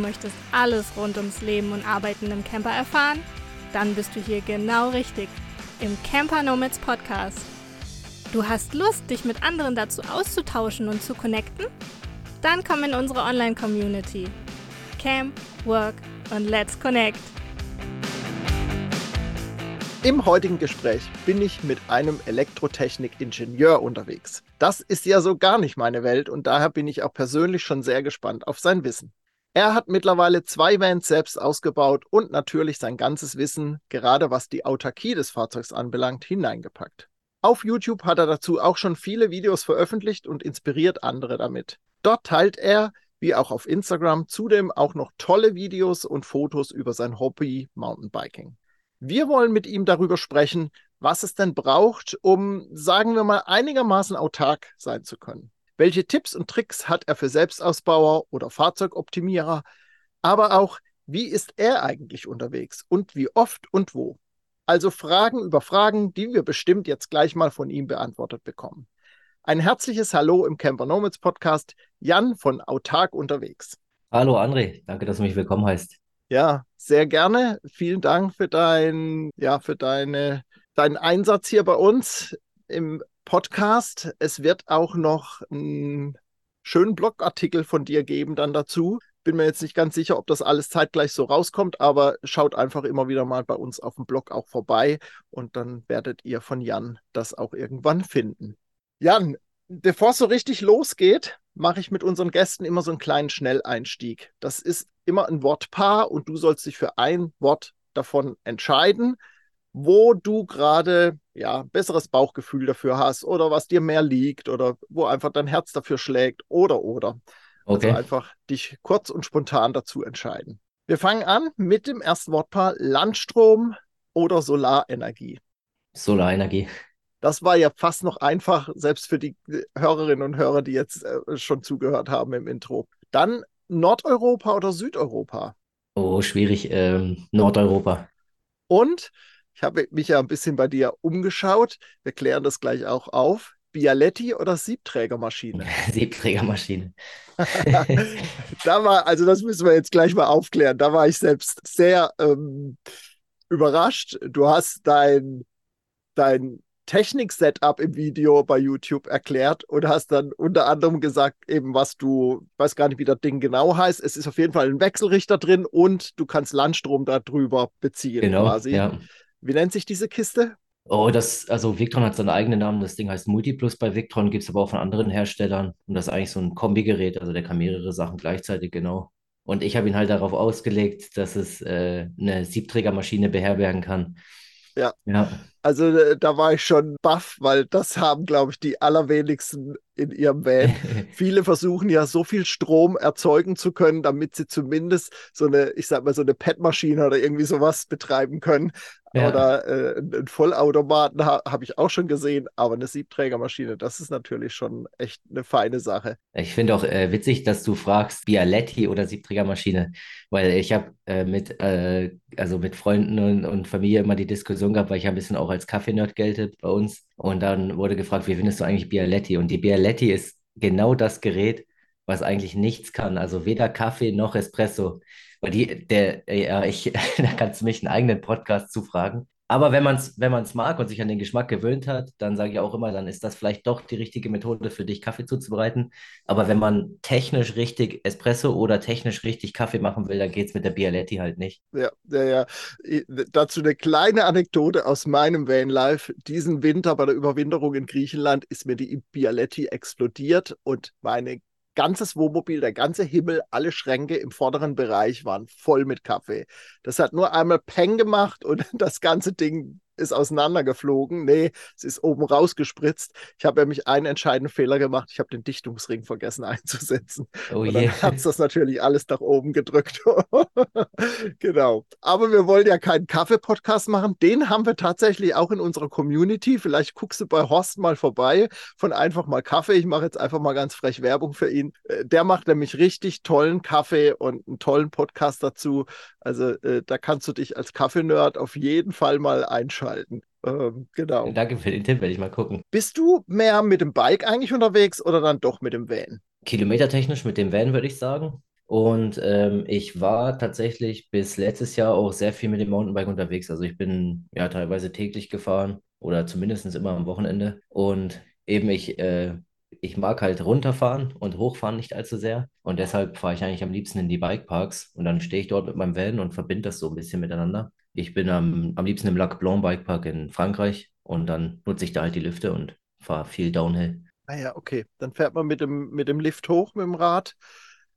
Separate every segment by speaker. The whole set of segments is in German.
Speaker 1: möchtest alles rund ums Leben und Arbeiten im Camper erfahren? Dann bist du hier genau richtig im Camper Nomads Podcast. Du hast Lust, dich mit anderen dazu auszutauschen und zu connecten? Dann komm in unsere Online-Community. Camp, Work und Let's Connect.
Speaker 2: Im heutigen Gespräch bin ich mit einem Elektrotechnik-Ingenieur unterwegs. Das ist ja so gar nicht meine Welt und daher bin ich auch persönlich schon sehr gespannt auf sein Wissen. Er hat mittlerweile zwei Vans selbst ausgebaut und natürlich sein ganzes Wissen, gerade was die Autarkie des Fahrzeugs anbelangt, hineingepackt. Auf YouTube hat er dazu auch schon viele Videos veröffentlicht und inspiriert andere damit. Dort teilt er, wie auch auf Instagram, zudem auch noch tolle Videos und Fotos über sein Hobby Mountainbiking. Wir wollen mit ihm darüber sprechen, was es denn braucht, um, sagen wir mal, einigermaßen autark sein zu können. Welche Tipps und Tricks hat er für Selbstausbauer oder Fahrzeugoptimierer? Aber auch, wie ist er eigentlich unterwegs und wie oft und wo? Also Fragen über Fragen, die wir bestimmt jetzt gleich mal von ihm beantwortet bekommen. Ein herzliches Hallo im Camper Nomads Podcast, Jan von Autark unterwegs.
Speaker 3: Hallo André, danke, dass du mich willkommen heißt.
Speaker 2: Ja, sehr gerne. Vielen Dank für dein, ja, für deine, deinen Einsatz hier bei uns im Podcast. Es wird auch noch einen schönen Blogartikel von dir geben dann dazu. Bin mir jetzt nicht ganz sicher, ob das alles zeitgleich so rauskommt, aber schaut einfach immer wieder mal bei uns auf dem Blog auch vorbei und dann werdet ihr von Jan das auch irgendwann finden. Jan, bevor es so richtig losgeht, mache ich mit unseren Gästen immer so einen kleinen Schnelleinstieg. Das ist immer ein Wortpaar und du sollst dich für ein Wort davon entscheiden, wo du gerade ja besseres Bauchgefühl dafür hast oder was dir mehr liegt oder wo einfach dein Herz dafür schlägt oder oder. Also okay. Also einfach dich kurz und spontan dazu entscheiden. Wir fangen an mit dem ersten Wortpaar Landstrom oder Solarenergie.
Speaker 3: Solarenergie.
Speaker 2: Das war ja fast noch einfach, selbst für die Hörerinnen und Hörer, die jetzt äh, schon zugehört haben im Intro. Dann Nordeuropa oder Südeuropa?
Speaker 3: Oh, schwierig. Ähm, Nordeuropa.
Speaker 2: Und ich habe mich ja ein bisschen bei dir umgeschaut. Wir klären das gleich auch auf. Bialetti oder Siebträgermaschine?
Speaker 3: Siebträgermaschine.
Speaker 2: da war, also das müssen wir jetzt gleich mal aufklären. Da war ich selbst sehr ähm, überrascht. Du hast dein, dein Technik-Setup im Video bei YouTube erklärt und hast dann unter anderem gesagt, eben was du, weiß gar nicht, wie das Ding genau heißt. Es ist auf jeden Fall ein Wechselrichter drin und du kannst Landstrom darüber beziehen
Speaker 3: genau, quasi. Ja.
Speaker 2: Wie nennt sich diese Kiste?
Speaker 3: Oh, das, also Victron hat seinen eigenen Namen. Das Ding heißt Multiplus bei Victron, gibt es aber auch von anderen Herstellern. Und das ist eigentlich so ein Kombigerät, also der kann mehrere Sachen gleichzeitig, genau. Und ich habe ihn halt darauf ausgelegt, dass es äh, eine Siebträgermaschine beherbergen kann.
Speaker 2: Ja. ja. Also äh, da war ich schon baff, weil das haben, glaube ich, die allerwenigsten in ihrem Van. Viele versuchen ja so viel Strom erzeugen zu können, damit sie zumindest so eine, ich sag mal, so eine PET-Maschine oder irgendwie sowas betreiben können. Ja. Oder äh, einen Vollautomaten ha habe ich auch schon gesehen, aber eine Siebträgermaschine, das ist natürlich schon echt eine feine Sache.
Speaker 3: Ich finde auch äh, witzig, dass du fragst, Bialetti oder Siebträgermaschine, weil ich habe äh, mit, äh, also mit Freunden und, und Familie immer die Diskussion gehabt, weil ich ein bisschen auch als Kaffeenerd gelte bei uns. Und dann wurde gefragt, wie findest du eigentlich Bialetti? Und die Bialetti ist genau das Gerät, was eigentlich nichts kann. Also weder Kaffee noch Espresso. Weil die, der, ja, ich, da kannst du mich einen eigenen Podcast zufragen. Aber wenn man es wenn man's mag und sich an den Geschmack gewöhnt hat, dann sage ich auch immer, dann ist das vielleicht doch die richtige Methode für dich, Kaffee zuzubereiten. Aber wenn man technisch richtig Espresso oder technisch richtig Kaffee machen will, dann geht es mit der Bialetti halt nicht.
Speaker 2: Ja, ja, ja. Dazu eine kleine Anekdote aus meinem Vanlife. Diesen Winter bei der Überwinterung in Griechenland ist mir die Bialetti explodiert und meine ganzes Wohnmobil, der ganze Himmel, alle Schränke im vorderen Bereich waren voll mit Kaffee. Das hat nur einmal Peng gemacht und das ganze Ding ist auseinandergeflogen. Nee, es ist oben rausgespritzt. Ich habe nämlich einen entscheidenden Fehler gemacht. Ich habe den Dichtungsring vergessen einzusetzen. Oh und dann yeah. hat es das natürlich alles nach oben gedrückt. genau. Aber wir wollen ja keinen Kaffee-Podcast machen. Den haben wir tatsächlich auch in unserer Community. Vielleicht guckst du bei Horst mal vorbei von einfach mal Kaffee. Ich mache jetzt einfach mal ganz frech Werbung für ihn. Äh, der macht nämlich richtig tollen Kaffee und einen tollen Podcast dazu. Also äh, da kannst du dich als Kaffee-Nerd auf jeden Fall mal einschalten. Ähm, genau.
Speaker 3: Danke für den Tipp, werde ich mal gucken.
Speaker 2: Bist du mehr mit dem Bike eigentlich unterwegs oder dann doch mit dem Van?
Speaker 3: Kilometertechnisch mit dem Van, würde ich sagen. Und ähm, ich war tatsächlich bis letztes Jahr auch sehr viel mit dem Mountainbike unterwegs. Also ich bin ja teilweise täglich gefahren oder zumindest immer am Wochenende. Und eben ich, äh, ich mag halt runterfahren und hochfahren nicht allzu sehr. Und deshalb fahre ich eigentlich am liebsten in die Bikeparks. Und dann stehe ich dort mit meinem Van und verbinde das so ein bisschen miteinander. Ich bin am, am liebsten im Lac Blanc Bikepark in Frankreich und dann nutze ich da halt die Lifte und fahre viel Downhill.
Speaker 2: Ah ja, okay. Dann fährt man mit dem, mit dem Lift hoch mit dem Rad.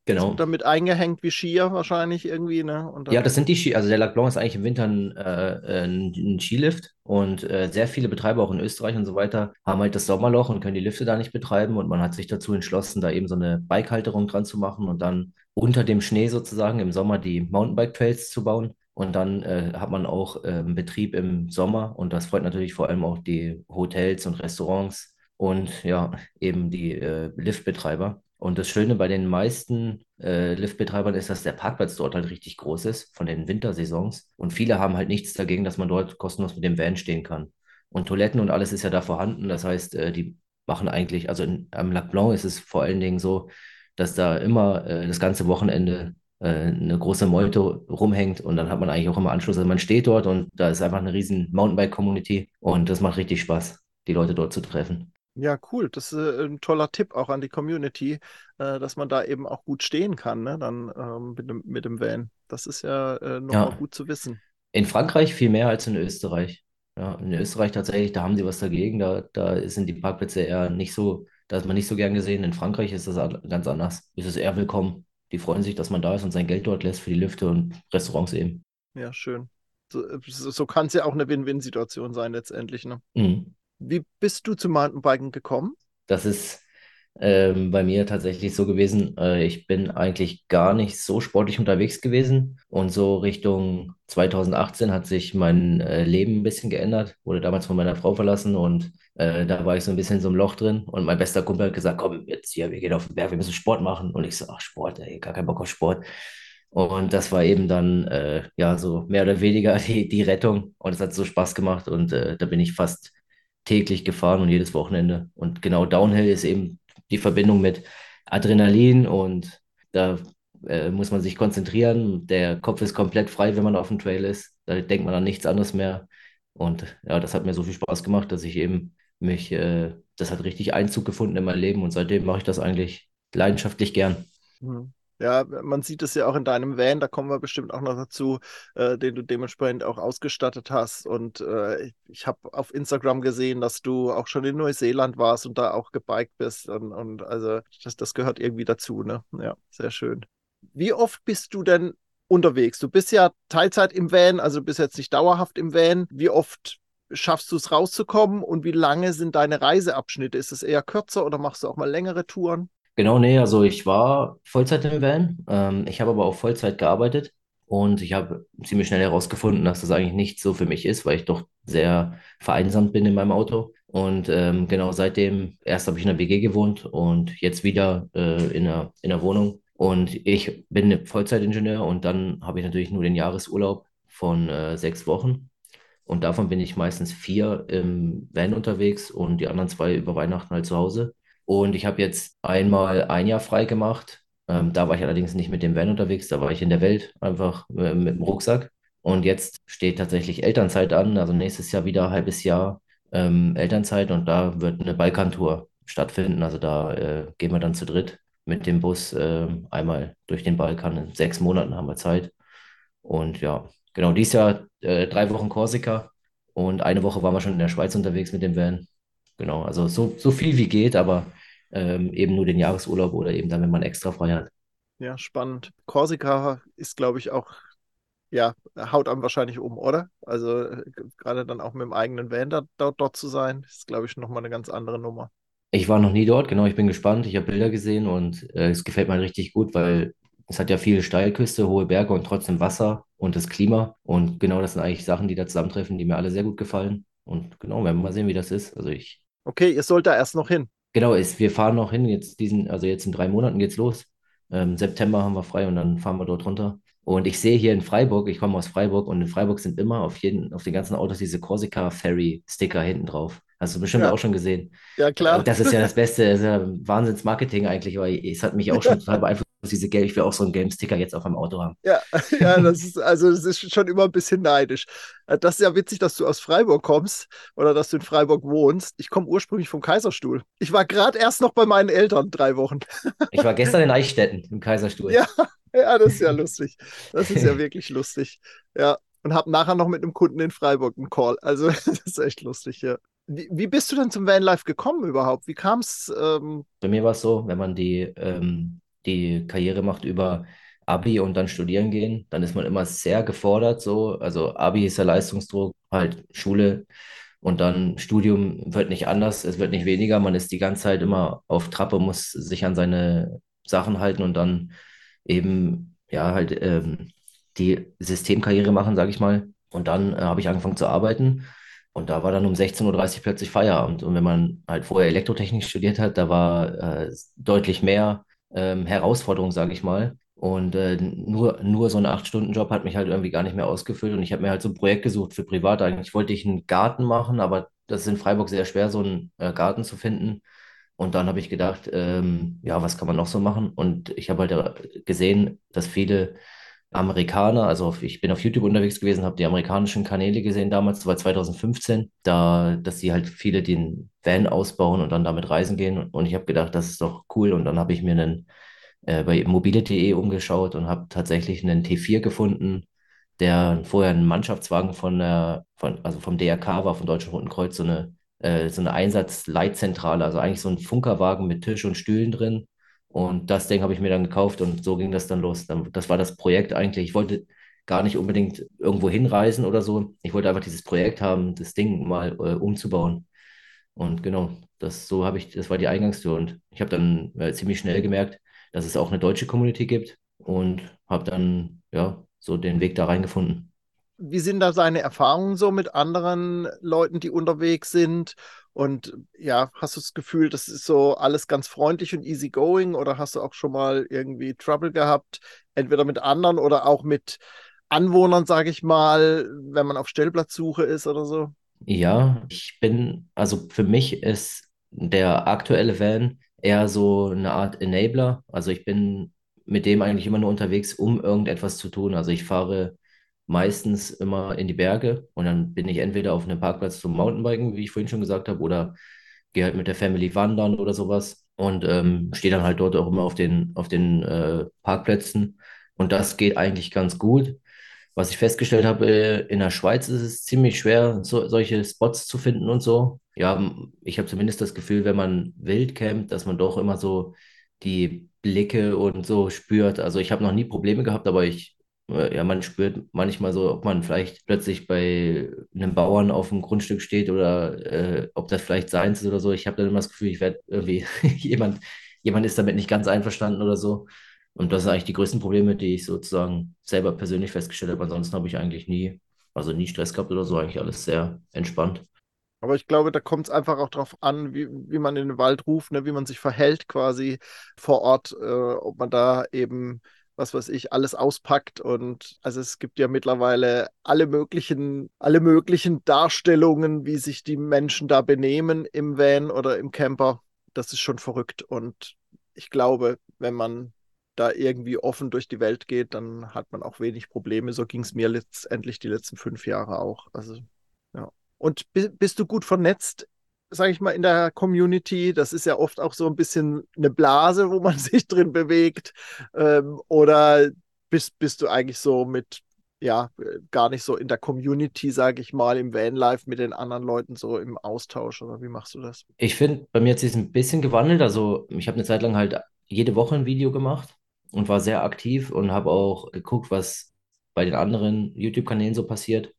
Speaker 3: Genau.
Speaker 2: Ist damit eingehängt wie Skier wahrscheinlich irgendwie, ne?
Speaker 3: Ja, das sind die Ski, also der Lac Blanc ist eigentlich im Winter ein, äh, ein, Skilift und äh, sehr viele Betreiber auch in Österreich und so weiter haben halt das Sommerloch und können die Lifte da nicht betreiben und man hat sich dazu entschlossen, da eben so eine Bikehalterung dran zu machen und dann unter dem Schnee sozusagen im Sommer die Mountainbike-Trails zu bauen und dann äh, hat man auch ähm, Betrieb im Sommer und das freut natürlich vor allem auch die Hotels und Restaurants und ja, eben die äh, Liftbetreiber. Und das Schöne bei den meisten äh, Liftbetreibern ist, dass der Parkplatz dort halt richtig groß ist von den Wintersaisons. Und viele haben halt nichts dagegen, dass man dort kostenlos mit dem Van stehen kann. Und Toiletten und alles ist ja da vorhanden. Das heißt, äh, die machen eigentlich, also in, am Lac Blanc ist es vor allen Dingen so, dass da immer äh, das ganze Wochenende äh, eine große Meute rumhängt und dann hat man eigentlich auch immer Anschluss. Also man steht dort und da ist einfach eine riesen Mountainbike-Community und das macht richtig Spaß, die Leute dort zu treffen.
Speaker 2: ja, cool. Das ist äh, ein toller Tipp auch an die Community, äh, dass man da eben auch gut stehen kann, ne? Dann ähm, mit dem, mit dem Van. Das ist ja äh, nochmal
Speaker 3: Ja,
Speaker 2: gut zu wissen.
Speaker 3: in Frankreich viel mehr als in Österreich. Ja, in Österreich tatsächlich, da haben sie was dagegen. Da, da sind die Parkplätze eher nicht so, da ist man nicht so gern gesehen. In Frankreich ist das ganz anders. Ist es eher willkommen. Die freuen sich, dass man da ist und sein Geld dort lässt für die Lifte und Restaurants eben.
Speaker 2: Ja, schön. So, äh, so so kann es ja auch eine Win-Win-Situation sein letztendlich, ne?
Speaker 3: Mhm.
Speaker 2: Wie bist du zum Mountainbiken gekommen?
Speaker 3: Das ist ähm, bei mir tatsächlich so gewesen. Äh, ich bin eigentlich gar nicht so sportlich unterwegs gewesen. Und so Richtung 2018 hat sich mein äh, Leben ein bisschen geändert. Wurde damals von meiner Frau verlassen und äh, da war ich so ein bisschen in so einem Loch drin. Und mein bester Kumpel hat gesagt: Komm, jetzt hier, wir gehen auf den Berg, wir müssen Sport machen. Und ich so: Ach, Sport, ey, gar keinen Bock auf Sport. Und das war eben dann, äh, ja, so mehr oder weniger die, die Rettung. Und es hat so Spaß gemacht. Und äh, da bin ich fast täglich gefahren und jedes Wochenende. Und genau Downhill ist eben die Verbindung mit Adrenalin und da äh, muss man sich konzentrieren. Der Kopf ist komplett frei, wenn man auf dem Trail ist. Da denkt man an nichts anderes mehr. Und ja, das hat mir so viel Spaß gemacht, dass ich eben mich, äh, das hat richtig Einzug gefunden in mein Leben und seitdem mache ich das eigentlich leidenschaftlich gern.
Speaker 2: Mhm. Ja, man sieht es ja auch in deinem Van, da kommen wir bestimmt auch noch dazu, äh, den du dementsprechend auch ausgestattet hast. Und äh, ich, ich habe auf Instagram gesehen, dass du auch schon in Neuseeland warst und da auch gebiked bist. Und, und also das, das gehört irgendwie dazu, ne? Ja, sehr schön. Wie oft bist du denn unterwegs? Du bist ja Teilzeit im Van, also du bist jetzt nicht dauerhaft im Van. Wie oft schaffst du es rauszukommen und wie lange sind deine Reiseabschnitte? Ist es eher kürzer oder machst du auch mal längere Touren?
Speaker 3: Genau, nee, also ich war Vollzeit im Van. Ähm, ich habe aber auch Vollzeit gearbeitet und ich habe ziemlich schnell herausgefunden, dass das eigentlich nicht so für mich ist, weil ich doch sehr vereinsamt bin in meinem Auto. Und ähm, genau seitdem, erst habe ich in einer WG gewohnt und jetzt wieder äh, in einer, in einer Wohnung. Und ich bin Vollzeitingenieur und dann habe ich natürlich nur den Jahresurlaub von äh, sechs Wochen. Und davon bin ich meistens vier im Van unterwegs und die anderen zwei über Weihnachten halt zu Hause. Und ich habe jetzt einmal ein Jahr frei gemacht. Ähm, da war ich allerdings nicht mit dem Van unterwegs, da war ich in der Welt einfach äh, mit dem Rucksack. Und jetzt steht tatsächlich Elternzeit an, also nächstes Jahr wieder ein halbes Jahr ähm, Elternzeit und da wird eine Balkantour stattfinden. Also da äh, gehen wir dann zu dritt mit dem Bus äh, einmal durch den Balkan. In sechs Monaten haben wir Zeit. Und ja, genau, dieses Jahr äh, drei Wochen Korsika und eine Woche waren wir schon in der Schweiz unterwegs mit dem Van. Genau, also so, so viel wie geht, aber ähm, eben nur den Jahresurlaub oder eben dann, wenn man extra frei hat.
Speaker 2: Ja, spannend. Korsika ist, glaube ich, auch, ja, haut einem wahrscheinlich um, oder? Also äh, gerade dann auch mit dem eigenen Van da, dort, dort zu sein, ist, glaube ich, nochmal eine ganz andere Nummer.
Speaker 3: Ich war noch nie dort, genau, ich bin gespannt. Ich habe Bilder gesehen und äh, es gefällt mir halt richtig gut, weil es hat ja viele Steilküste, hohe Berge und trotzdem Wasser und das Klima. Und genau das sind eigentlich Sachen, die da zusammentreffen, die mir alle sehr gut gefallen. Und genau, werden wir mal sehen, wie das ist. Also ich,
Speaker 2: Okay, ihr sollt da erst noch hin.
Speaker 3: genau, ist, wir fahren noch hin, jetzt diesen, also jetzt in drei Monaten geht's los. Ähm, September haben wir frei und dann fahren wir dort runter. Und ich sehe hier in Freiburg, ich komme aus Freiburg und in Freiburg sind immer auf jeden, auf den ganzen Autos diese Corsica Ferry Sticker hinten drauf. Hast du bestimmt
Speaker 2: Ja,
Speaker 3: auch schon gesehen.
Speaker 2: ja
Speaker 3: Äh,
Speaker 2: klar.
Speaker 3: Das ist ja das Beste, das ist ja Wahnsinns-Marketing eigentlich, weil es hat mich auch schon total beeinflusst, diese Game, ich will auch so einen Game-Sticker jetzt auf meinem Auto haben.
Speaker 2: Ja, ja, das ist, also das ist schon immer ein bisschen neidisch. Äh, das ist ja witzig, dass du aus Freiburg kommst oder dass du in Freiburg wohnst. Ich komme ursprünglich vom Kaiserstuhl. Ich war gerade erst noch bei meinen Eltern drei Wochen.
Speaker 3: Ich war gestern in Eichstätten im Kaiserstuhl.
Speaker 2: Ja, ja, das ist ja lustig. Das ist ja wirklich lustig. Ja. Und habe nachher noch mit einem Kunden in Freiburg einen Call. Also, das ist echt lustig, ja. Wie, wie bist du denn zum Vanlife gekommen überhaupt? Wie kam es? Ähm...
Speaker 3: Bei mir war es so, wenn man die, ähm, die Karriere macht über Abi und dann studieren gehen, dann ist man immer sehr gefordert. So. Also Abi ist der Leistungsdruck, halt Schule und dann Studium wird nicht anders, es wird nicht weniger. Man ist die ganze Zeit immer auf Trappe, muss sich an seine Sachen halten und dann eben ja halt ähm, die Systemkarriere machen, sage ich mal. Und dann äh, habe ich angefangen zu arbeiten und da war dann um 16.30 Uhr plötzlich Feierabend. Und wenn man halt vorher Elektrotechnik studiert hat, da war äh, deutlich mehr ähm, Herausforderung, sage ich mal. Und äh, nur, nur so ein 8-Stunden-Job hat mich halt irgendwie gar nicht mehr ausgefüllt. Und ich habe mir halt so ein Projekt gesucht für privat. Eigentlich wollte ich einen Garten machen, aber das ist in Freiburg sehr schwer, so einen äh, Garten zu finden. Und dann habe ich gedacht, ähm, ja, was kann man noch so machen? Und ich habe halt gesehen, dass viele Amerikaner, also ich bin auf YouTube unterwegs gewesen, habe die amerikanischen Kanäle gesehen damals, das war 2015, da, dass sie halt viele den Van ausbauen und dann damit reisen gehen. Und ich habe gedacht, das ist doch cool. Und dann habe ich mir einen äh, bei mobile.de umgeschaut und habe tatsächlich einen T4 gefunden, der vorher ein Mannschaftswagen von der, von, also vom DRK war, vom Deutschen Roten Kreuz, so eine, äh, so eine Einsatzleitzentrale, also eigentlich so ein Funkerwagen mit Tisch und Stühlen drin und das Ding habe ich mir dann gekauft und so ging das dann los. Das war das Projekt eigentlich. Ich wollte gar nicht unbedingt irgendwo hinreisen oder so. Ich wollte einfach dieses Projekt haben, das Ding mal äh, umzubauen. Und genau, das so habe ich, das war die Eingangstür. Und ich habe dann äh, ziemlich schnell gemerkt, dass es auch eine deutsche Community gibt und habe dann ja so den Weg da reingefunden.
Speaker 2: Wie sind da seine Erfahrungen so mit anderen Leuten, die unterwegs sind? Und ja, hast du das Gefühl, das ist so alles ganz freundlich und easy going oder hast du auch schon mal irgendwie Trouble gehabt, entweder mit anderen oder auch mit Anwohnern, sage ich mal, wenn man auf Stellplatzsuche ist oder so?
Speaker 3: Ja, ich bin, also für mich ist der aktuelle Van eher so eine Art Enabler. Also ich bin mit dem eigentlich immer nur unterwegs, um irgendetwas zu tun. Also ich fahre meistens immer in die Berge und dann bin ich entweder auf einem Parkplatz zum Mountainbiken, wie ich vorhin schon gesagt habe, oder gehe halt mit der Family wandern oder sowas und ähm, stehe dann halt dort auch immer auf den, auf den äh, Parkplätzen und das geht eigentlich ganz gut. Was ich festgestellt habe, äh, in der Schweiz ist es ziemlich schwer, so, solche Spots zu finden und so. Ja, ich habe zumindest das Gefühl, wenn man wild campt, dass man doch immer so die Blicke und so spürt. Also ich habe noch nie Probleme gehabt, aber ich ja, man spürt manchmal so, ob man vielleicht plötzlich bei einem Bauern auf dem Grundstück steht oder äh, ob das vielleicht seins ist oder so. Ich habe dann immer das Gefühl, ich werde irgendwie jemand, jemand ist damit nicht ganz einverstanden oder so. Und das sind eigentlich die größten Probleme, die ich sozusagen selber persönlich festgestellt habe. Ansonsten habe ich eigentlich nie, also nie Stress gehabt oder so, eigentlich alles sehr entspannt.
Speaker 2: Aber ich glaube, da kommt es einfach auch darauf an, wie, wie man in den Wald ruft, ne, wie man sich verhält quasi vor Ort, äh, ob man da eben was weiß ich, alles auspackt. Und also es gibt ja mittlerweile alle möglichen, alle möglichen Darstellungen, wie sich die Menschen da benehmen im Van oder im Camper. Das ist schon verrückt. Und ich glaube, wenn man da irgendwie offen durch die Welt geht, dann hat man auch wenig Probleme. So ging es mir letztendlich die letzten fünf Jahre auch. Also, ja. Und bist du gut vernetzt sage ich mal, in der Community. Das ist ja oft auch so ein bisschen eine Blase, wo man sich drin bewegt. Ähm, oder bist, bist du eigentlich so mit, ja, gar nicht so in der Community, sage ich mal, im Vanlife mit den anderen Leuten so im Austausch? Oder wie machst du das?
Speaker 3: Ich finde, bei mir hat sich ein bisschen gewandelt. Also ich habe eine Zeit lang halt jede Woche ein Video gemacht und war sehr aktiv und habe auch geguckt, was bei den anderen YouTube-Kanälen so passiert.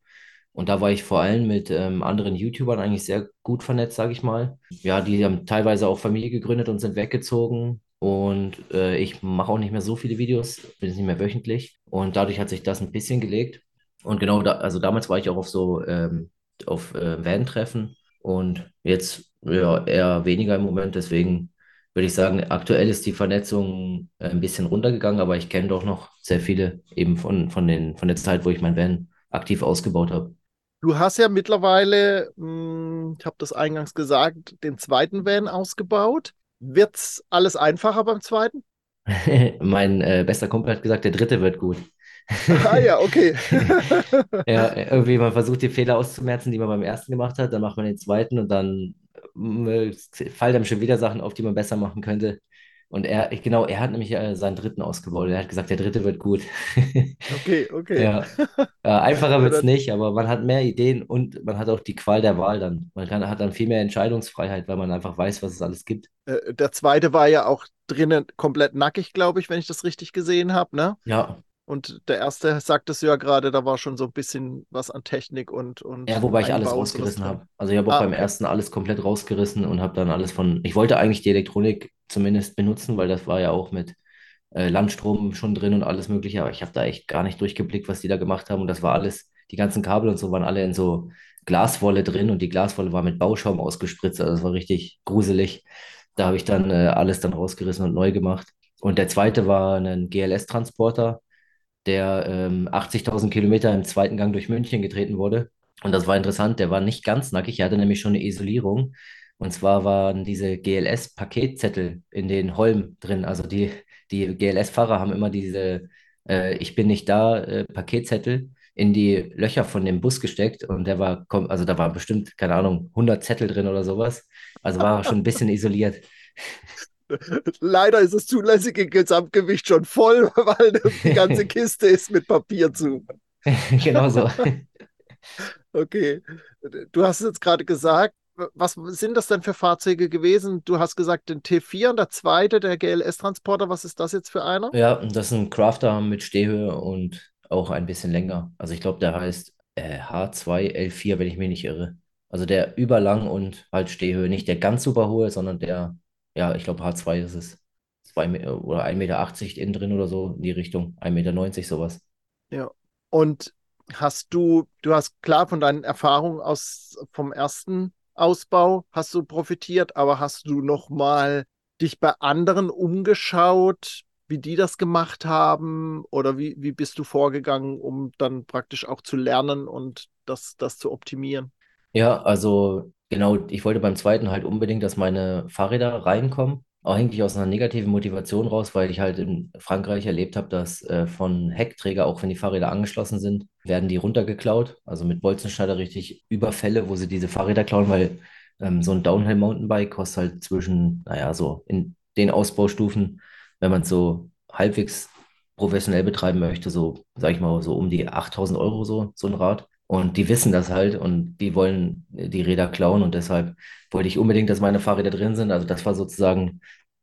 Speaker 3: Und da war ich vor allem mit ähm, anderen YouTubern eigentlich sehr gut vernetzt, sage ich mal. Ja, die haben teilweise auch Familie gegründet und sind weggezogen. Und äh, ich mache auch nicht mehr so viele Videos, bin nicht mehr wöchentlich. Und dadurch hat sich das ein bisschen gelegt. Und genau, da, also damals war ich auch auf so ähm, auf äh, Van-Treffen und jetzt ja, eher weniger im Moment. Deswegen würde ich sagen, aktuell ist die Vernetzung äh, ein bisschen runtergegangen, aber ich kenne doch noch sehr viele eben von, von, den, von der Zeit, wo ich mein Van aktiv ausgebaut habe.
Speaker 2: Du hast ja mittlerweile, hm, ich habe das eingangs gesagt, den zweiten Van ausgebaut. Wird es alles einfacher beim zweiten?
Speaker 3: Mein äh, bester Kumpel hat gesagt, der dritte wird gut.
Speaker 2: Ah ja, okay.
Speaker 3: Ja, irgendwie man versucht die Fehler auszumerzen, die man beim ersten gemacht hat, dann macht man den zweiten und dann äh, fallen einem schon wieder Sachen auf, die man besser machen könnte. Und er, genau, er hat nämlich äh, seinen dritten ausgebaut. Er hat gesagt, der dritte wird gut.
Speaker 2: Okay, okay.
Speaker 3: Ja, äh, einfacher wird es nicht, aber man hat mehr Ideen und man hat auch die Qual der Wahl dann. Man kann, hat dann viel mehr Entscheidungsfreiheit, weil man einfach weiß, was es alles gibt.
Speaker 2: äh, der zweite war ja auch drinnen komplett nackig, glaube ich, wenn ich das richtig gesehen habe, ne?
Speaker 3: Ja,
Speaker 2: Und der erste sagtest du ja gerade, da war schon so ein bisschen was an Technik und,
Speaker 3: Ja,
Speaker 2: und
Speaker 3: wobei ich alles rausgerissen habe. Also ich habe auch
Speaker 2: Ah,
Speaker 3: beim
Speaker 2: okay.
Speaker 3: ersten alles komplett rausgerissen und habe dann alles von. Ich wollte eigentlich die Elektronik zumindest benutzen, weil das war ja auch mit äh, Landstrom schon drin und alles Mögliche. Aber ich habe da echt gar nicht durchgeblickt, was die da gemacht haben. Und das war alles, die ganzen Kabel und so waren alle in so Glaswolle drin und die Glaswolle war mit Bauschaum ausgespritzt. Also das war richtig gruselig. Da habe ich dann äh, alles dann rausgerissen und neu gemacht. Und der zweite war ein GLS-Transporter der ähm, 80.000 Kilometer im zweiten Gang durch München getreten wurde. Und das war interessant, der war nicht ganz nackig, er hatte nämlich schon eine Isolierung. Und zwar waren diese GLS-Paketzettel in den Holm drin. Also die, die GLS-Fahrer haben immer diese äh, Ich bin nicht da äh, Paketzettel in die Löcher von dem Bus gesteckt. Und der war, also da war bestimmt, keine Ahnung, 100 Zettel drin oder sowas. Also war schon ein bisschen isoliert.
Speaker 2: Leider ist das zulässige Gesamtgewicht schon voll, weil die ganze Kiste ist mit Papier zu.
Speaker 3: Genau so.
Speaker 2: Okay. Du hast es jetzt gerade gesagt. Was sind das denn für Fahrzeuge gewesen? Du hast gesagt, den T4 und der zweite, der GLS-Transporter. Was ist das jetzt für einer?
Speaker 3: Ja, das ist ein Crafter mit Stehhöhe und auch ein bisschen länger. Also ich glaube, der heißt äh, H2L4, wenn ich mich nicht irre. Also der überlang und halt Stehhöhe. Nicht der ganz super hohe, sondern der, ja, ich glaube H2 ist es. Zwei oder 1,80 Meter achtzig innen drin oder so in die Richtung. 1,90 Meter neunzig sowas.
Speaker 2: Ja. Und hast du, du hast klar von deinen Erfahrungen aus vom ersten Ausbau hast du profitiert, aber hast du noch mal dich bei anderen umgeschaut, wie die das gemacht haben oder wie, wie bist du vorgegangen, um dann praktisch auch zu lernen und das, das zu optimieren?
Speaker 3: Ja, also genau, ich wollte beim zweiten halt unbedingt, dass meine Fahrräder reinkommen. Auch eigentlich aus einer negativen Motivation raus, weil ich halt in Frankreich erlebt habe, dass äh, von Heckträger, auch wenn die Fahrräder angeschlossen sind, werden die runtergeklaut. Also mit Bolzenschneider richtig Überfälle, wo sie diese Fahrräder klauen, weil ähm, so ein Downhill-Mountainbike kostet halt zwischen, naja, so in den Ausbaustufen, wenn man es so halbwegs professionell betreiben möchte, so, sag ich mal, so um die 8000 Euro so, so ein Rad. Und die wissen das halt und die wollen die Räder klauen und deshalb wollte ich unbedingt, dass meine Fahrräder drin sind. Also das war sozusagen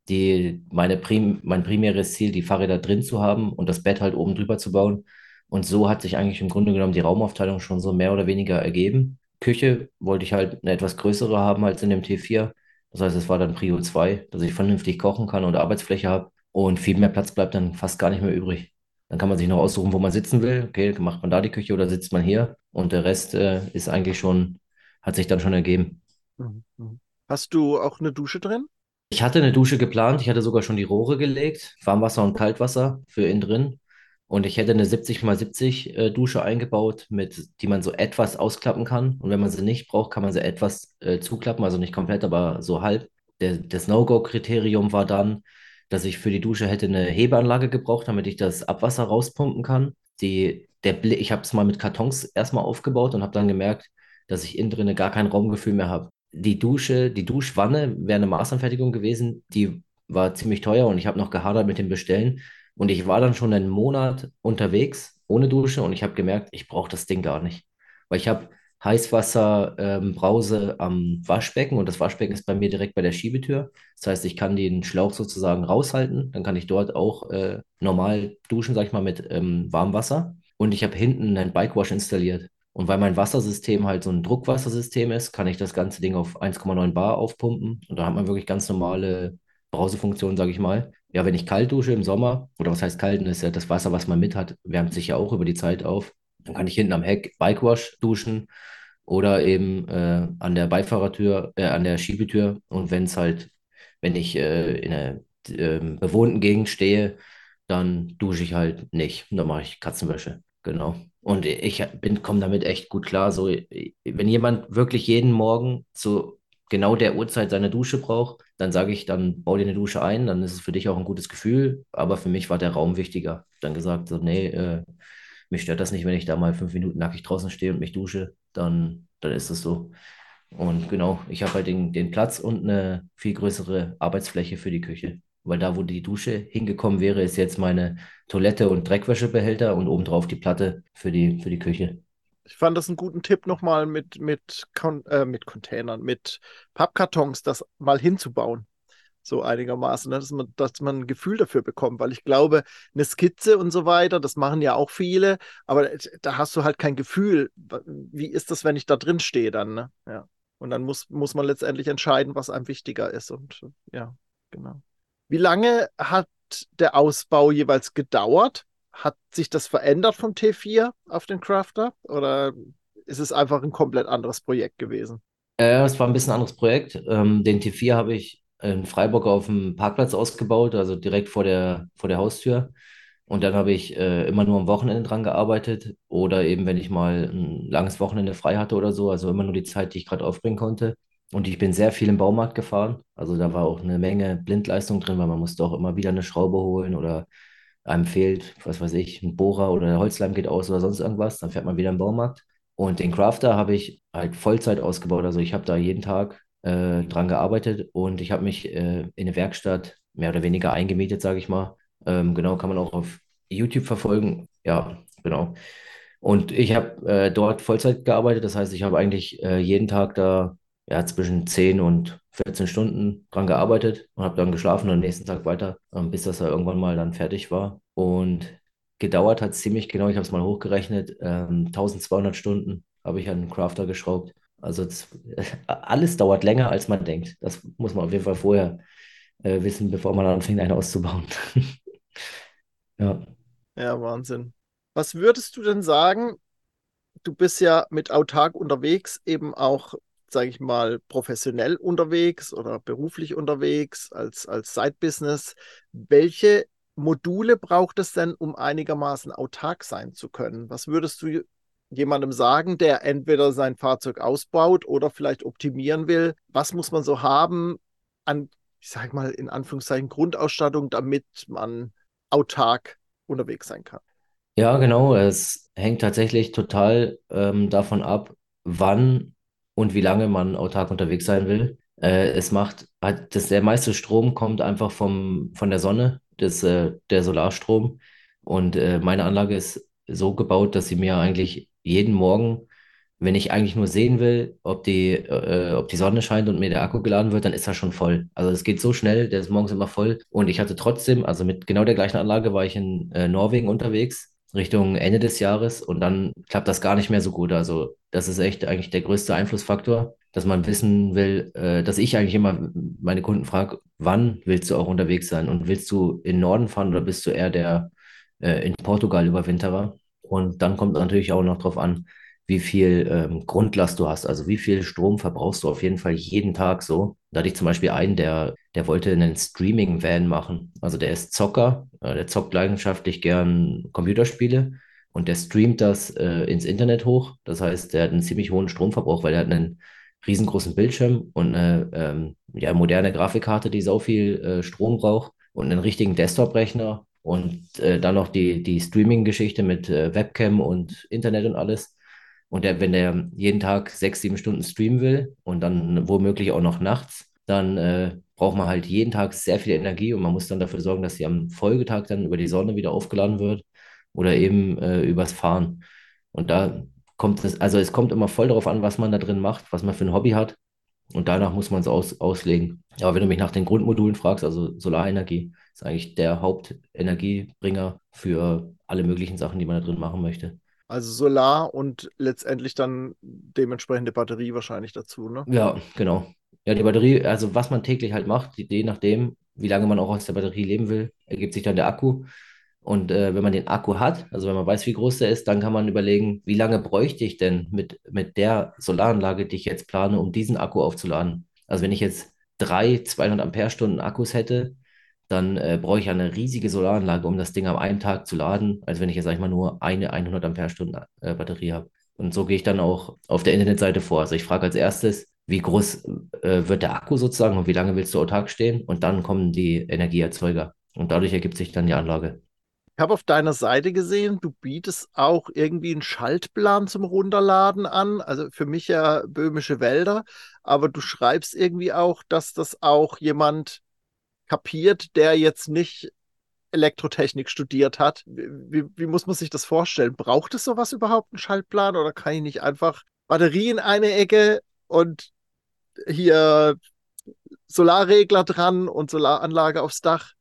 Speaker 3: die, meine Prim, mein primäres Ziel, die Fahrräder drin zu haben und das Bett halt oben drüber zu bauen. Und so hat sich eigentlich im Grunde genommen die Raumaufteilung schon so mehr oder weniger ergeben. Küche wollte ich halt eine etwas größere haben als in dem T4. Das heißt, es war dann Prio 2, dass ich vernünftig kochen kann und Arbeitsfläche habe und viel mehr Platz bleibt dann fast gar nicht mehr übrig. Dann kann man sich noch aussuchen, wo man sitzen will. Okay, macht man da die Küche oder sitzt man hier? Und der Rest äh, ist eigentlich schon, hat sich dann schon ergeben.
Speaker 2: Mhm. mhm. Hast du auch eine Dusche drin?
Speaker 3: Ich hatte eine Dusche geplant, ich hatte sogar schon die Rohre gelegt, Warmwasser und Kaltwasser für innen drin. Und ich hätte eine 70 mal 70 äh, Dusche eingebaut, mit, die man so etwas ausklappen kann. Und wenn man sie nicht braucht, kann man sie etwas äh, zuklappen, also nicht komplett, aber so halb. Der, das No-Go-Kriterium war dann, dass ich für die Dusche hätte eine Hebeanlage gebraucht, damit ich das Abwasser rauspumpen kann. Die, der Bli ich habe es mal mit Kartons erstmal aufgebaut und habe dann gemerkt, dass ich innen drin gar kein Raumgefühl mehr habe. Die Dusche, die Duschwanne wäre eine Maßanfertigung gewesen, die war ziemlich teuer und ich habe noch gehadert mit dem Bestellen. Und ich war dann schon einen Monat unterwegs ohne Dusche und ich habe gemerkt, ich brauche das Ding gar nicht. Weil ich habe Heißwasser, ähm, am Waschbecken und das Waschbecken ist bei mir direkt bei der Schiebetür. Das heißt, ich kann den Schlauch sozusagen raushalten. Dann kann ich dort auch äh, normal duschen, sag ich mal, mit ähm, warmem Wasser. Und ich habe hinten einen Bikewash installiert. Und weil mein Wassersystem halt so ein Druckwassersystem ist, kann ich das ganze Ding auf 1,9 Bar aufpumpen. Und da hat man wirklich ganz normale Brausefunktion, sage ich mal. Ja, wenn ich kalt dusche im Sommer, oder was heißt kalt, das ist ja das Wasser, was man mit hat, wärmt sich ja auch über die Zeit auf. Dann kann ich hinten am Heck Bikewash duschen oder eben äh, an der Beifahrertür, äh, an der Schiebetür. Und wenn es halt, wenn ich äh, in einer äh, bewohnten Gegend stehe, dann dusche ich halt nicht. Dann mache ich Katzenwäsche. Genau. Und ich bin, komme damit echt gut klar. So, wenn jemand wirklich jeden Morgen so genau der Uhrzeit seine Dusche braucht, dann sage ich, dann bau dir eine Dusche ein, dann ist es für dich auch ein gutes Gefühl. Aber für mich war der Raum wichtiger. Dann gesagt, so, nee, äh, mich stört das nicht, wenn ich da mal fünf Minuten nackig draußen stehe und mich dusche, dann, dann ist das so. Und genau, ich habe halt den, den Platz und eine viel größere Arbeitsfläche für die Küche. Weil da, wo die Dusche hingekommen wäre, ist jetzt meine Toilette und Dreckwäschebehälter und obendrauf die Platte für die, für die Küche.
Speaker 2: Ich fand das einen guten Tipp nochmal mit, mit, äh, mit Containern, mit Pappkartons, das mal hinzubauen. So einigermaßen, ne? dass, man, dass man ein Gefühl dafür bekommt, weil ich glaube, eine Skizze und so weiter, das machen ja auch viele, aber da hast du halt kein Gefühl. Wie ist das, wenn ich da drin stehe dann? Ne? Ja. Und dann muss, muss man letztendlich entscheiden, was einem wichtiger ist. Und ja, genau. Wie lange hat der Ausbau jeweils gedauert? Hat sich das verändert vom T4 auf den Crafter oder ist es einfach ein komplett anderes Projekt gewesen?
Speaker 3: Äh, es war ein bisschen anderes Projekt. Ähm, den T4 habe ich in Freiburg auf dem Parkplatz ausgebaut, also direkt vor der, vor der Haustür. Und dann habe ich äh, immer nur am Wochenende dran gearbeitet oder eben, wenn ich mal ein langes Wochenende frei hatte oder so, also immer nur die Zeit, die ich gerade aufbringen konnte. Und ich bin sehr viel im Baumarkt gefahren. Also da war auch eine Menge Blindleistung drin, weil man musste auch immer wieder eine Schraube holen oder einem fehlt, was weiß ich, ein Bohrer oder der Holzleim geht aus oder sonst irgendwas. Dann fährt man wieder im Baumarkt. Und den Crafter habe ich halt Vollzeit ausgebaut. Also ich habe da jeden Tag äh, dran gearbeitet und ich habe mich äh, in eine Werkstatt mehr oder weniger eingemietet, sage ich mal. Ähm, genau, kann man auch auf YouTube verfolgen. Ja, genau. Und ich habe äh, dort Vollzeit gearbeitet. Das heißt, ich habe eigentlich äh, jeden Tag da ja, zwischen 10 und 14 Stunden dran gearbeitet und habe dann geschlafen und am nächsten Tag weiter, ähm, bis das da irgendwann mal dann fertig war. Und gedauert hat es ziemlich genau, ich habe es mal hochgerechnet, ähm, 1200 Stunden habe ich an den Crafter geschraubt. Also das, alles dauert länger, als man denkt. Das muss man auf jeden Fall vorher äh, wissen, bevor man anfängt, einen auszubauen.
Speaker 2: ja. Ja, Wahnsinn. Was würdest du denn sagen? Du bist ja mit autark unterwegs, eben auch sage ich mal, professionell unterwegs oder beruflich unterwegs als, als Side-Business. Welche Module braucht es denn, um einigermaßen autark sein zu können? Was würdest du jemandem sagen, der entweder sein Fahrzeug ausbaut oder vielleicht optimieren will? Was muss man so haben an, ich sage mal, in Anführungszeichen Grundausstattung, damit man autark unterwegs sein kann?
Speaker 3: Ja, genau. Es hängt tatsächlich total ähm, davon ab, wann und wie lange man autark unterwegs sein will. Äh, es macht, halt, das, der meiste Strom kommt einfach vom, von der Sonne, das, äh, der Solarstrom. Und äh, meine Anlage ist so gebaut, dass sie mir eigentlich jeden Morgen, wenn ich eigentlich nur sehen will, ob die, äh, ob die Sonne scheint und mir der Akku geladen wird, dann ist er schon voll. Also es geht so schnell, der ist morgens immer voll. Und ich hatte trotzdem, also mit genau der gleichen Anlage war ich in äh, Norwegen unterwegs Richtung Ende des Jahres und dann klappt das gar nicht mehr so gut. Also das ist echt eigentlich der größte Einflussfaktor, dass man wissen will, äh, dass ich eigentlich immer meine Kunden frage, wann willst du auch unterwegs sein und willst du in Norden fahren oder bist du eher der äh, in Portugal Überwinterer? Und dann kommt natürlich auch noch darauf an, wie viel ähm, Grundlast du hast, also wie viel Strom verbrauchst du auf jeden Fall jeden Tag so. Da hatte ich zum Beispiel einen, der, der wollte einen Streaming-Van machen. Also der ist Zocker, äh, der zockt leidenschaftlich gern Computerspiele und der streamt das äh, ins Internet hoch. Das heißt, der hat einen ziemlich hohen Stromverbrauch, weil er hat einen riesengroßen Bildschirm und eine ähm, ja, moderne Grafikkarte, die so viel äh, Strom braucht und einen richtigen Desktop-Rechner und äh, dann noch die, die Streaming-Geschichte mit äh, Webcam und Internet und alles. Und der, wenn der jeden Tag sechs, sieben Stunden streamen will und dann womöglich auch noch nachts, dann äh, braucht man halt jeden Tag sehr viel Energie und man muss dann dafür sorgen, dass sie am Folgetag dann über die Sonne wieder aufgeladen wird oder eben äh, übers Fahren. Und da kommt es, also es kommt immer voll darauf an, was man da drin macht, was man für ein Hobby hat. Und danach muss man es aus, auslegen. Aber wenn du mich nach den Grundmodulen fragst, also Solarenergie ist eigentlich der Hauptenergiebringer für alle möglichen Sachen, die man da drin machen möchte.
Speaker 2: Also Solar und letztendlich dann dementsprechende Batterie wahrscheinlich dazu, ne?
Speaker 3: Ja, genau. Ja, die Batterie, also was man täglich halt macht, je nachdem, wie lange man auch aus der Batterie leben will, ergibt sich dann der Akku. Und äh, wenn man den Akku hat, also wenn man weiß, wie groß der ist, dann kann man überlegen, wie lange bräuchte ich denn mit, mit der Solaranlage, die ich jetzt plane, um diesen Akku aufzuladen. Also wenn ich jetzt drei 200 Ampere-Stunden Akkus hätte, dann äh, brauche ich eine riesige Solaranlage, um das Ding am einen Tag zu laden, als wenn ich jetzt, sag ich mal, nur eine 100 Ampere-Stunden äh, Batterie habe. Und so gehe ich dann auch auf der Internetseite vor. Also ich frage als erstes, wie groß äh, wird der Akku sozusagen und wie lange willst du autark stehen und dann kommen die Energieerzeuger und dadurch ergibt sich dann die Anlage.
Speaker 2: Ich habe auf deiner Seite gesehen, du bietest auch irgendwie einen Schaltplan zum Runterladen an. Also für mich ja böhmische Wälder, aber du schreibst irgendwie auch, dass das auch jemand kapiert, der jetzt nicht Elektrotechnik studiert hat. Wie, wie, muss man sich das vorstellen? Braucht es sowas überhaupt, einen Schaltplan, oder kann ich nicht einfach Batterie in eine Ecke und hier Solarregler dran und Solaranlage aufs Dach?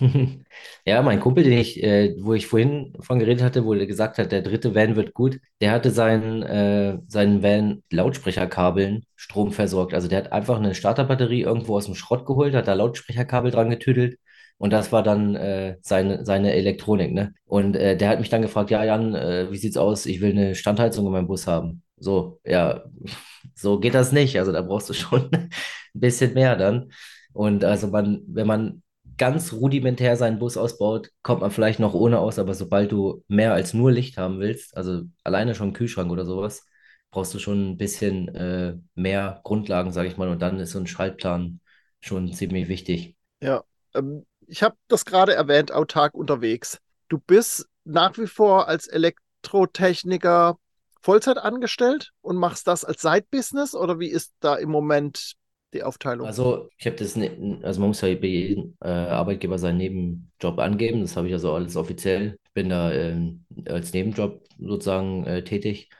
Speaker 3: Ja, mein Kumpel, den ich, äh, wo ich vorhin von geredet hatte, wo er gesagt hat, der dritte Van wird gut, der hatte seinen, äh, seinen Van Lautsprecherkabeln Strom versorgt. Also der hat einfach eine Starterbatterie irgendwo aus dem Schrott geholt, hat da Lautsprecherkabel dran getüdelt und das war dann äh, seine, seine Elektronik, ne? Und äh, der hat mich dann gefragt, ja, Jan, äh, wie sieht's aus? Ich will eine Standheizung in meinem Bus haben. So, ja, so geht das nicht. Also da brauchst du schon ein bisschen mehr dann. Und also man, wenn man ganz rudimentär seinen Bus ausbaut, kommt man vielleicht noch ohne aus, aber sobald du mehr als nur Licht haben willst, also alleine schon einen Kühlschrank oder sowas, brauchst du schon ein bisschen äh, mehr Grundlagen, sage ich mal, und dann ist so ein Schaltplan schon ziemlich wichtig.
Speaker 2: Ja, ähm, ich habe das gerade erwähnt, autark unterwegs. Du bist nach wie vor als Elektrotechniker Vollzeit angestellt und machst das als Side-Business oder wie ist da im Moment die Aufteilung?
Speaker 3: Also ich habe das, ne, also man muss ja bei jedem äh, Arbeitgeber seinen Nebenjob angeben. Das habe ich also alles offiziell. Ich bin da äh, als Nebenjob sozusagen äh, tätig.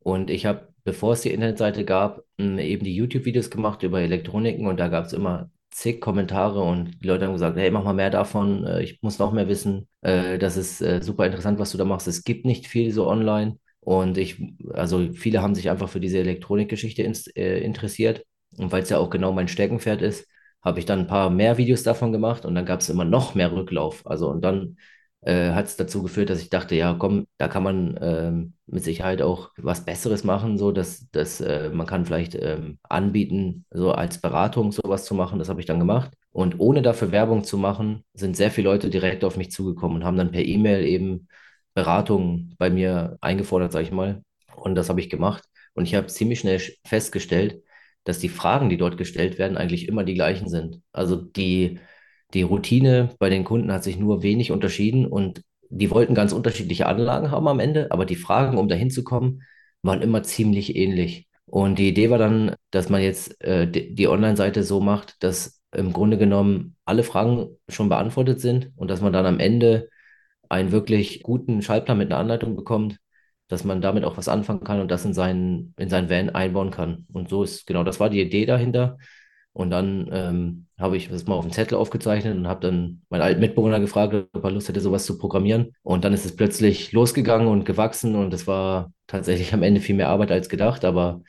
Speaker 3: Und ich habe, bevor es die Internetseite gab, eben die YouTube-Videos gemacht über Elektroniken und da gab es immer zig Kommentare und die Leute haben gesagt, hey, mach mal mehr davon, äh, ich muss noch mehr wissen. Äh, das ist äh, super interessant, was du da machst. Es gibt nicht viel so online. Und ich, also viele haben sich einfach für diese Elektronikgeschichte interessiert. Und weil es ja auch genau mein Steckenpferd ist, habe ich dann ein paar mehr Videos davon gemacht und dann gab es immer noch mehr Rücklauf. Also und dann äh, hat es dazu geführt, dass ich dachte, ja, komm, da kann man ähm, mit Sicherheit auch was Besseres machen, so dass, dass äh, man kann vielleicht ähm, anbieten, so als Beratung sowas zu machen. Das habe ich dann gemacht. Und ohne dafür Werbung zu machen, sind sehr viele Leute direkt auf mich zugekommen und haben dann per E-Mail eben Beratung bei mir eingefordert, sage ich mal. Und das habe ich gemacht. Und ich habe ziemlich schnell festgestellt, dass die Fragen, die dort gestellt werden, eigentlich immer die gleichen sind. Also die, die Routine bei den Kunden hat sich nur wenig unterschieden und die wollten ganz unterschiedliche Anlagen haben am Ende, aber die Fragen, um dahin zu kommen, waren immer ziemlich ähnlich. Und die Idee war dann, dass man jetzt äh, die, Online-Seite so macht, dass im Grunde genommen alle Fragen schon beantwortet sind und dass man dann am Ende einen wirklich guten Schaltplan mit einer Anleitung bekommt, dass man damit auch was anfangen kann und das in seinen, in seinen Van einbauen kann. Und so ist, genau, das war die Idee dahinter. Und dann ähm, habe ich das mal auf dem Zettel aufgezeichnet und habe dann meinen alten Mitbewohner gefragt, ob er Lust hätte, sowas zu programmieren. Und dann ist es plötzlich losgegangen und gewachsen und es war tatsächlich am Ende viel mehr Arbeit als gedacht. Aber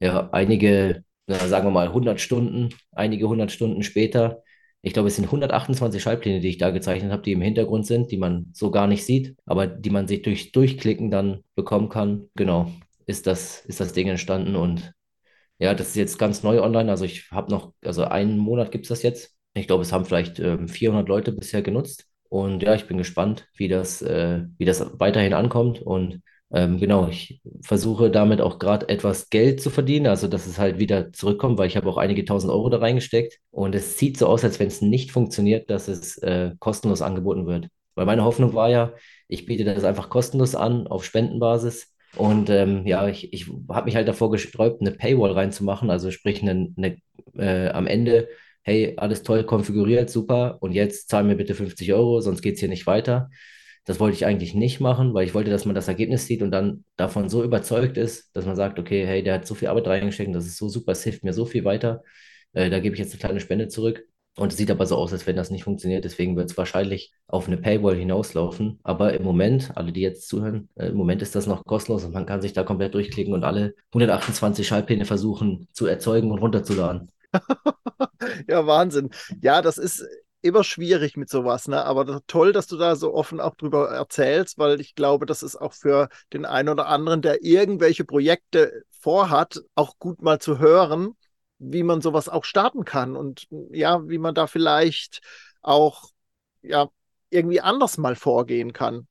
Speaker 3: ja, einige, sagen wir mal 100 Stunden, einige 100 Stunden später ich glaube, es sind 128 Schaltpläne, die ich da gezeichnet habe, die im Hintergrund sind, die man so gar nicht sieht, aber die man sich durch Durchklicken dann bekommen kann. Genau, ist das, ist das Ding entstanden und ja, das ist jetzt ganz neu online. Also ich habe noch, also einen Monat gibt es das jetzt. Ich glaube, es haben vielleicht ähm, 400 Leute bisher genutzt. Und ja, ich bin gespannt, wie das, äh, wie das weiterhin ankommt. Und ähm, genau, ich versuche damit auch gerade etwas Geld zu verdienen, also dass es halt wieder zurückkommt, weil ich habe auch einige tausend Euro da reingesteckt und es sieht so aus, als wenn es nicht funktioniert, dass es äh, kostenlos angeboten wird. Weil meine Hoffnung war ja, ich biete das einfach kostenlos an auf Spendenbasis und ähm, ja, ich, ich habe mich halt davor gesträubt, eine Paywall reinzumachen, also sprich eine, eine, äh, am Ende, hey, alles toll konfiguriert, super und jetzt zahl mir bitte 50 Euro, sonst geht es hier nicht weiter. Das wollte ich eigentlich nicht machen, weil ich wollte, dass man das Ergebnis sieht und dann davon so überzeugt ist, dass man sagt, okay, hey, der hat so viel Arbeit reingesteckt, und das ist so super, es hilft mir so viel weiter. Äh, da gebe ich jetzt eine kleine Spende zurück. Und es sieht aber so aus, als wenn das nicht funktioniert. Deswegen wird es wahrscheinlich auf eine Paywall hinauslaufen. Aber im Moment, alle, die jetzt zuhören, äh, im Moment ist das noch kostenlos und man kann sich da komplett durchklicken und alle 128 Schallpläne versuchen zu erzeugen und runterzuladen.
Speaker 2: ja, Wahnsinn. Ja, das ist immer schwierig mit sowas, ne? Aber toll, dass du da so offen auch drüber erzählst, weil ich glaube, das ist auch für den einen oder anderen, der irgendwelche Projekte vorhat, auch gut mal zu hören, wie man sowas auch starten kann und ja, wie man da vielleicht auch ja irgendwie anders mal vorgehen kann.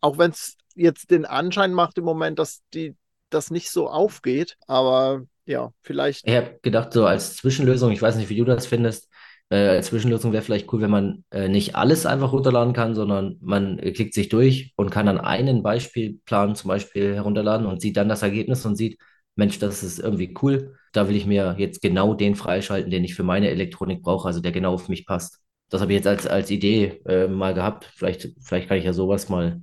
Speaker 2: Auch wenn es jetzt den Anschein macht im Moment, dass die das nicht so aufgeht, aber ja, vielleicht.
Speaker 3: Ich habe gedacht, so als Zwischenlösung, ich weiß nicht, wie du das findest, äh, als Zwischenlösung wäre vielleicht cool, wenn man äh, nicht alles einfach runterladen kann, sondern man äh, klickt sich durch und kann dann einen Beispielplan zum Beispiel herunterladen und sieht dann das Ergebnis und sieht, Mensch, das ist irgendwie cool. Da will ich mir jetzt genau den freischalten, den ich für meine Elektronik brauche, also der genau auf mich passt. Das habe ich jetzt als, als Idee äh, mal gehabt. Vielleicht, vielleicht kann ich ja sowas mal.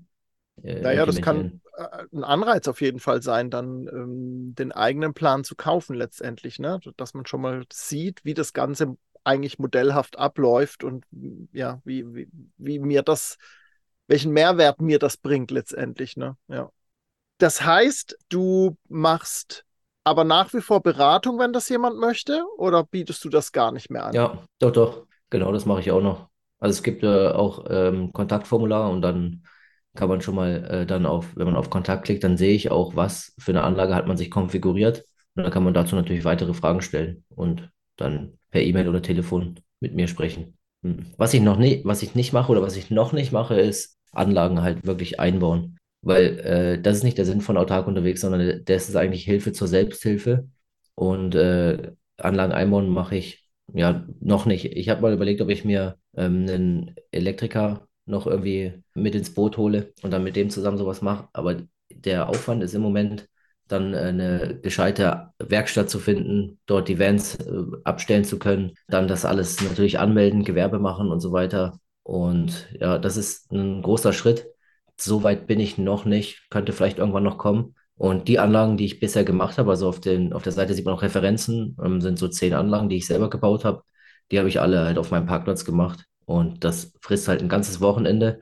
Speaker 2: Äh, naja, das kann äh, ein Anreiz auf jeden Fall sein, dann ähm, den eigenen Plan zu kaufen letztendlich, ne? Dass man schon mal sieht, wie das Ganze eigentlich modellhaft abläuft und ja, wie, wie, wie mir das, welchen Mehrwert mir das bringt letztendlich, ne? Ja. Das heißt, du machst aber nach wie vor Beratung, wenn das jemand möchte, oder bietest du das gar nicht mehr an?
Speaker 3: Ja, doch, doch. Genau, das mache ich auch noch. Also es gibt äh, auch ähm, Kontaktformular und dann kann man schon mal äh, dann auf, wenn man auf Kontakt klickt, dann sehe ich auch, was für eine Anlage hat man sich konfiguriert. Und dann kann man dazu natürlich weitere Fragen stellen und dann per E-Mail oder Telefon mit mir sprechen. Hm. Was ich noch nicht, was ich nicht mache oder was ich noch nicht mache, ist Anlagen halt wirklich einbauen. Weil äh, das ist nicht der Sinn von autark unterwegs, sondern das ist eigentlich Hilfe zur Selbsthilfe. Und äh, Anlagen einbauen mache ich ja noch nicht. Ich habe mal überlegt, ob ich mir ähm, einen Elektriker noch irgendwie mit ins Boot hole und dann mit dem zusammen sowas mache. Aber der Aufwand ist im Moment dann eine gescheite Werkstatt zu finden, dort die Vans äh, abstellen zu können, dann das alles natürlich anmelden, Gewerbe machen und so weiter. Und ja, das ist ein großer Schritt. So weit bin ich noch nicht, könnte vielleicht irgendwann noch kommen. Und die Anlagen, die ich bisher gemacht habe, also auf, den, auf der Seite sieht man auch Referenzen, ähm, sind so zehn Anlagen, die ich selber gebaut habe. Die habe ich alle halt auf meinem Parkplatz gemacht. Und das frisst halt ein ganzes Wochenende.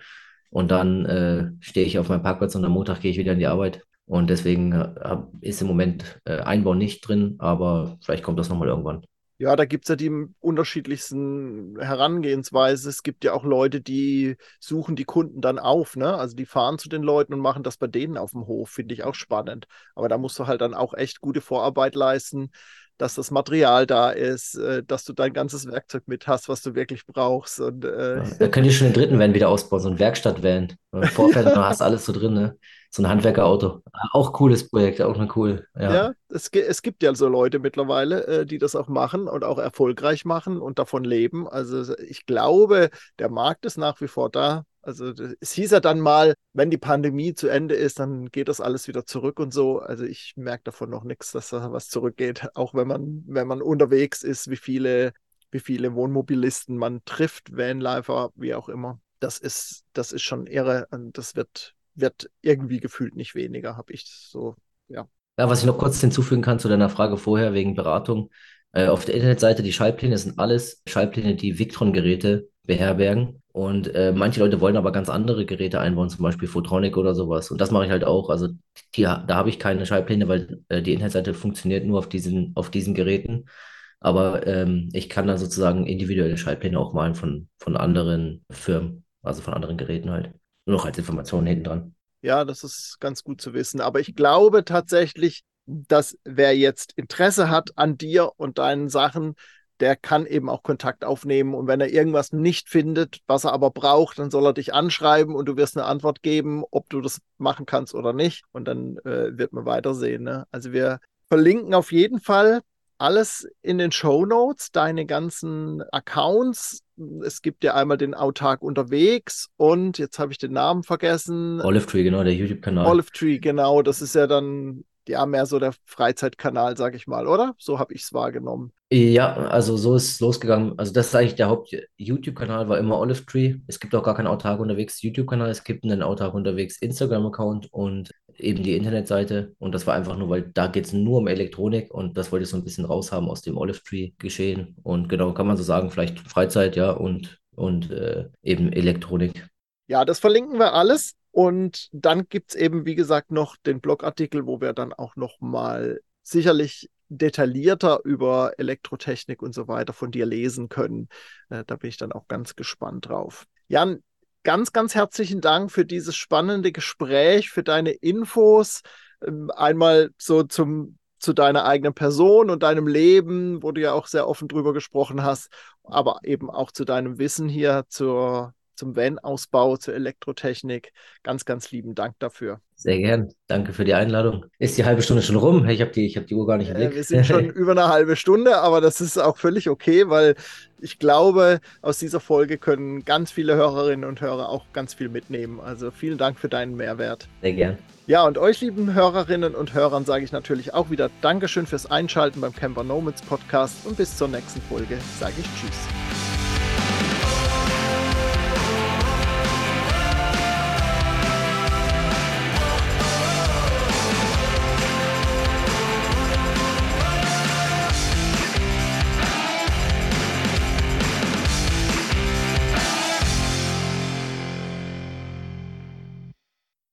Speaker 3: Und dann äh, stehe ich auf meinem Parkplatz und am Montag gehe ich wieder in die Arbeit. Und deswegen äh, ist im Moment äh, Einbau nicht drin, aber vielleicht kommt das nochmal irgendwann.
Speaker 2: Ja, da gibt es ja die unterschiedlichsten Herangehensweisen. Es gibt ja auch Leute, die suchen die Kunden dann auf, ne? Also die fahren zu den Leuten und machen das bei denen auf dem Hof, finde ich auch spannend. Aber da musst du halt dann auch echt gute Vorarbeit leisten, dass das Material da ist, äh, dass du dein ganzes Werkzeug mit hast, was du wirklich brauchst. Und,
Speaker 3: äh... ja, da könnt ihr schon den dritten Van wieder ausbauen, so ein Werkstatt-Van. Vorfeld, ja. hast alles so drin, ne? So ein Handwerkerauto. Auch cooles Projekt, auch eine cool.
Speaker 2: Ja, ja es, es gibt ja so Leute mittlerweile, äh, die das auch machen und auch erfolgreich machen und davon leben. Also ich glaube, der Markt ist nach wie vor da. Also es hieß ja dann mal, wenn die Pandemie zu Ende ist, dann geht das alles wieder zurück und so. Also ich merke davon noch nichts, dass da was zurückgeht. Auch wenn man, wenn man unterwegs ist, wie viele, wie viele Wohnmobilisten man trifft, Vanlifer, wie auch immer. Das ist, das ist schon irre. Und das wird wird irgendwie gefühlt nicht weniger, habe ich so, ja.
Speaker 3: Ja, was ich noch kurz hinzufügen kann zu deiner Frage vorher wegen Beratung. Äh, auf der Internetseite, die Schallpläne sind alles Schallpläne, die Victron-Geräte beherbergen. Und äh, manche Leute wollen aber ganz andere Geräte einbauen, zum Beispiel Photronic oder sowas. Und das mache ich halt auch. Also die, da habe ich keine Schallpläne, weil äh, die Internetseite funktioniert nur auf diesen, auf diesen Geräten. Aber ähm, ich kann dann sozusagen individuelle Schallpläne auch malen von, von anderen Firmen, also von anderen Geräten halt. Nur noch als Information hinten dran.
Speaker 2: Ja, das ist ganz gut zu wissen. Aber ich glaube tatsächlich, dass wer jetzt Interesse hat an dir und deinen Sachen, der kann eben auch Kontakt aufnehmen. Und wenn er irgendwas nicht findet, was er aber braucht, dann soll er dich anschreiben und du wirst eine Antwort geben, ob du das machen kannst oder nicht. Und dann äh, wird man weitersehen. Ne? Also wir verlinken auf jeden Fall alles in den Show Notes, deine ganzen Accounts. Es gibt ja einmal den Autark unterwegs und jetzt habe ich den Namen vergessen.
Speaker 3: Olive Tree, genau, der YouTube-Kanal.
Speaker 2: Olive Tree, genau. Das ist ja dann ja mehr so der Freizeitkanal, sag ich mal, oder? So habe ich es wahrgenommen.
Speaker 3: Ja, also so ist es losgegangen. Also das ist eigentlich der Haupt-YouTube-Kanal, war immer Olive Tree. Es gibt auch gar keinen Autark unterwegs YouTube-Kanal, es gibt einen Autark unterwegs Instagram-Account und eben die Internetseite. Und das war einfach nur, weil da geht es nur um Elektronik und das wollte ich so ein bisschen raushaben aus dem Olive Tree geschehen. Und genau, kann man so sagen, vielleicht Freizeit, ja, und, und äh, eben Elektronik.
Speaker 2: Ja, das verlinken wir alles. Und dann gibt es eben, wie gesagt, noch den Blogartikel, wo wir dann auch noch mal sicherlich detaillierter über Elektrotechnik und so weiter von dir lesen können. Äh, da bin ich dann auch ganz gespannt drauf. Jan, ganz, ganz herzlichen Dank für dieses spannende Gespräch, für deine Infos. Ähm, einmal so zum, zu deiner eigenen Person und deinem Leben, wo du ja auch sehr offen drüber gesprochen hast, aber eben auch zu deinem Wissen hier zur zum Van-Ausbau, zur Elektrotechnik. Ganz, ganz lieben Dank dafür.
Speaker 3: Sehr gern. Danke für die Einladung. Ist die halbe Stunde schon rum? Ich habe die, hab die Uhr gar nicht im Blick.
Speaker 2: Äh, wir sind schon über eine halbe Stunde, aber das ist auch völlig okay, weil ich glaube, aus dieser Folge können ganz viele Hörerinnen und Hörer auch ganz viel mitnehmen. Also vielen Dank für deinen Mehrwert.
Speaker 3: Sehr gern.
Speaker 2: Ja, und euch lieben Hörerinnen und Hörern sage ich natürlich auch wieder Dankeschön fürs Einschalten beim Camper Nomads Podcast und bis zur nächsten Folge sage ich Tschüss.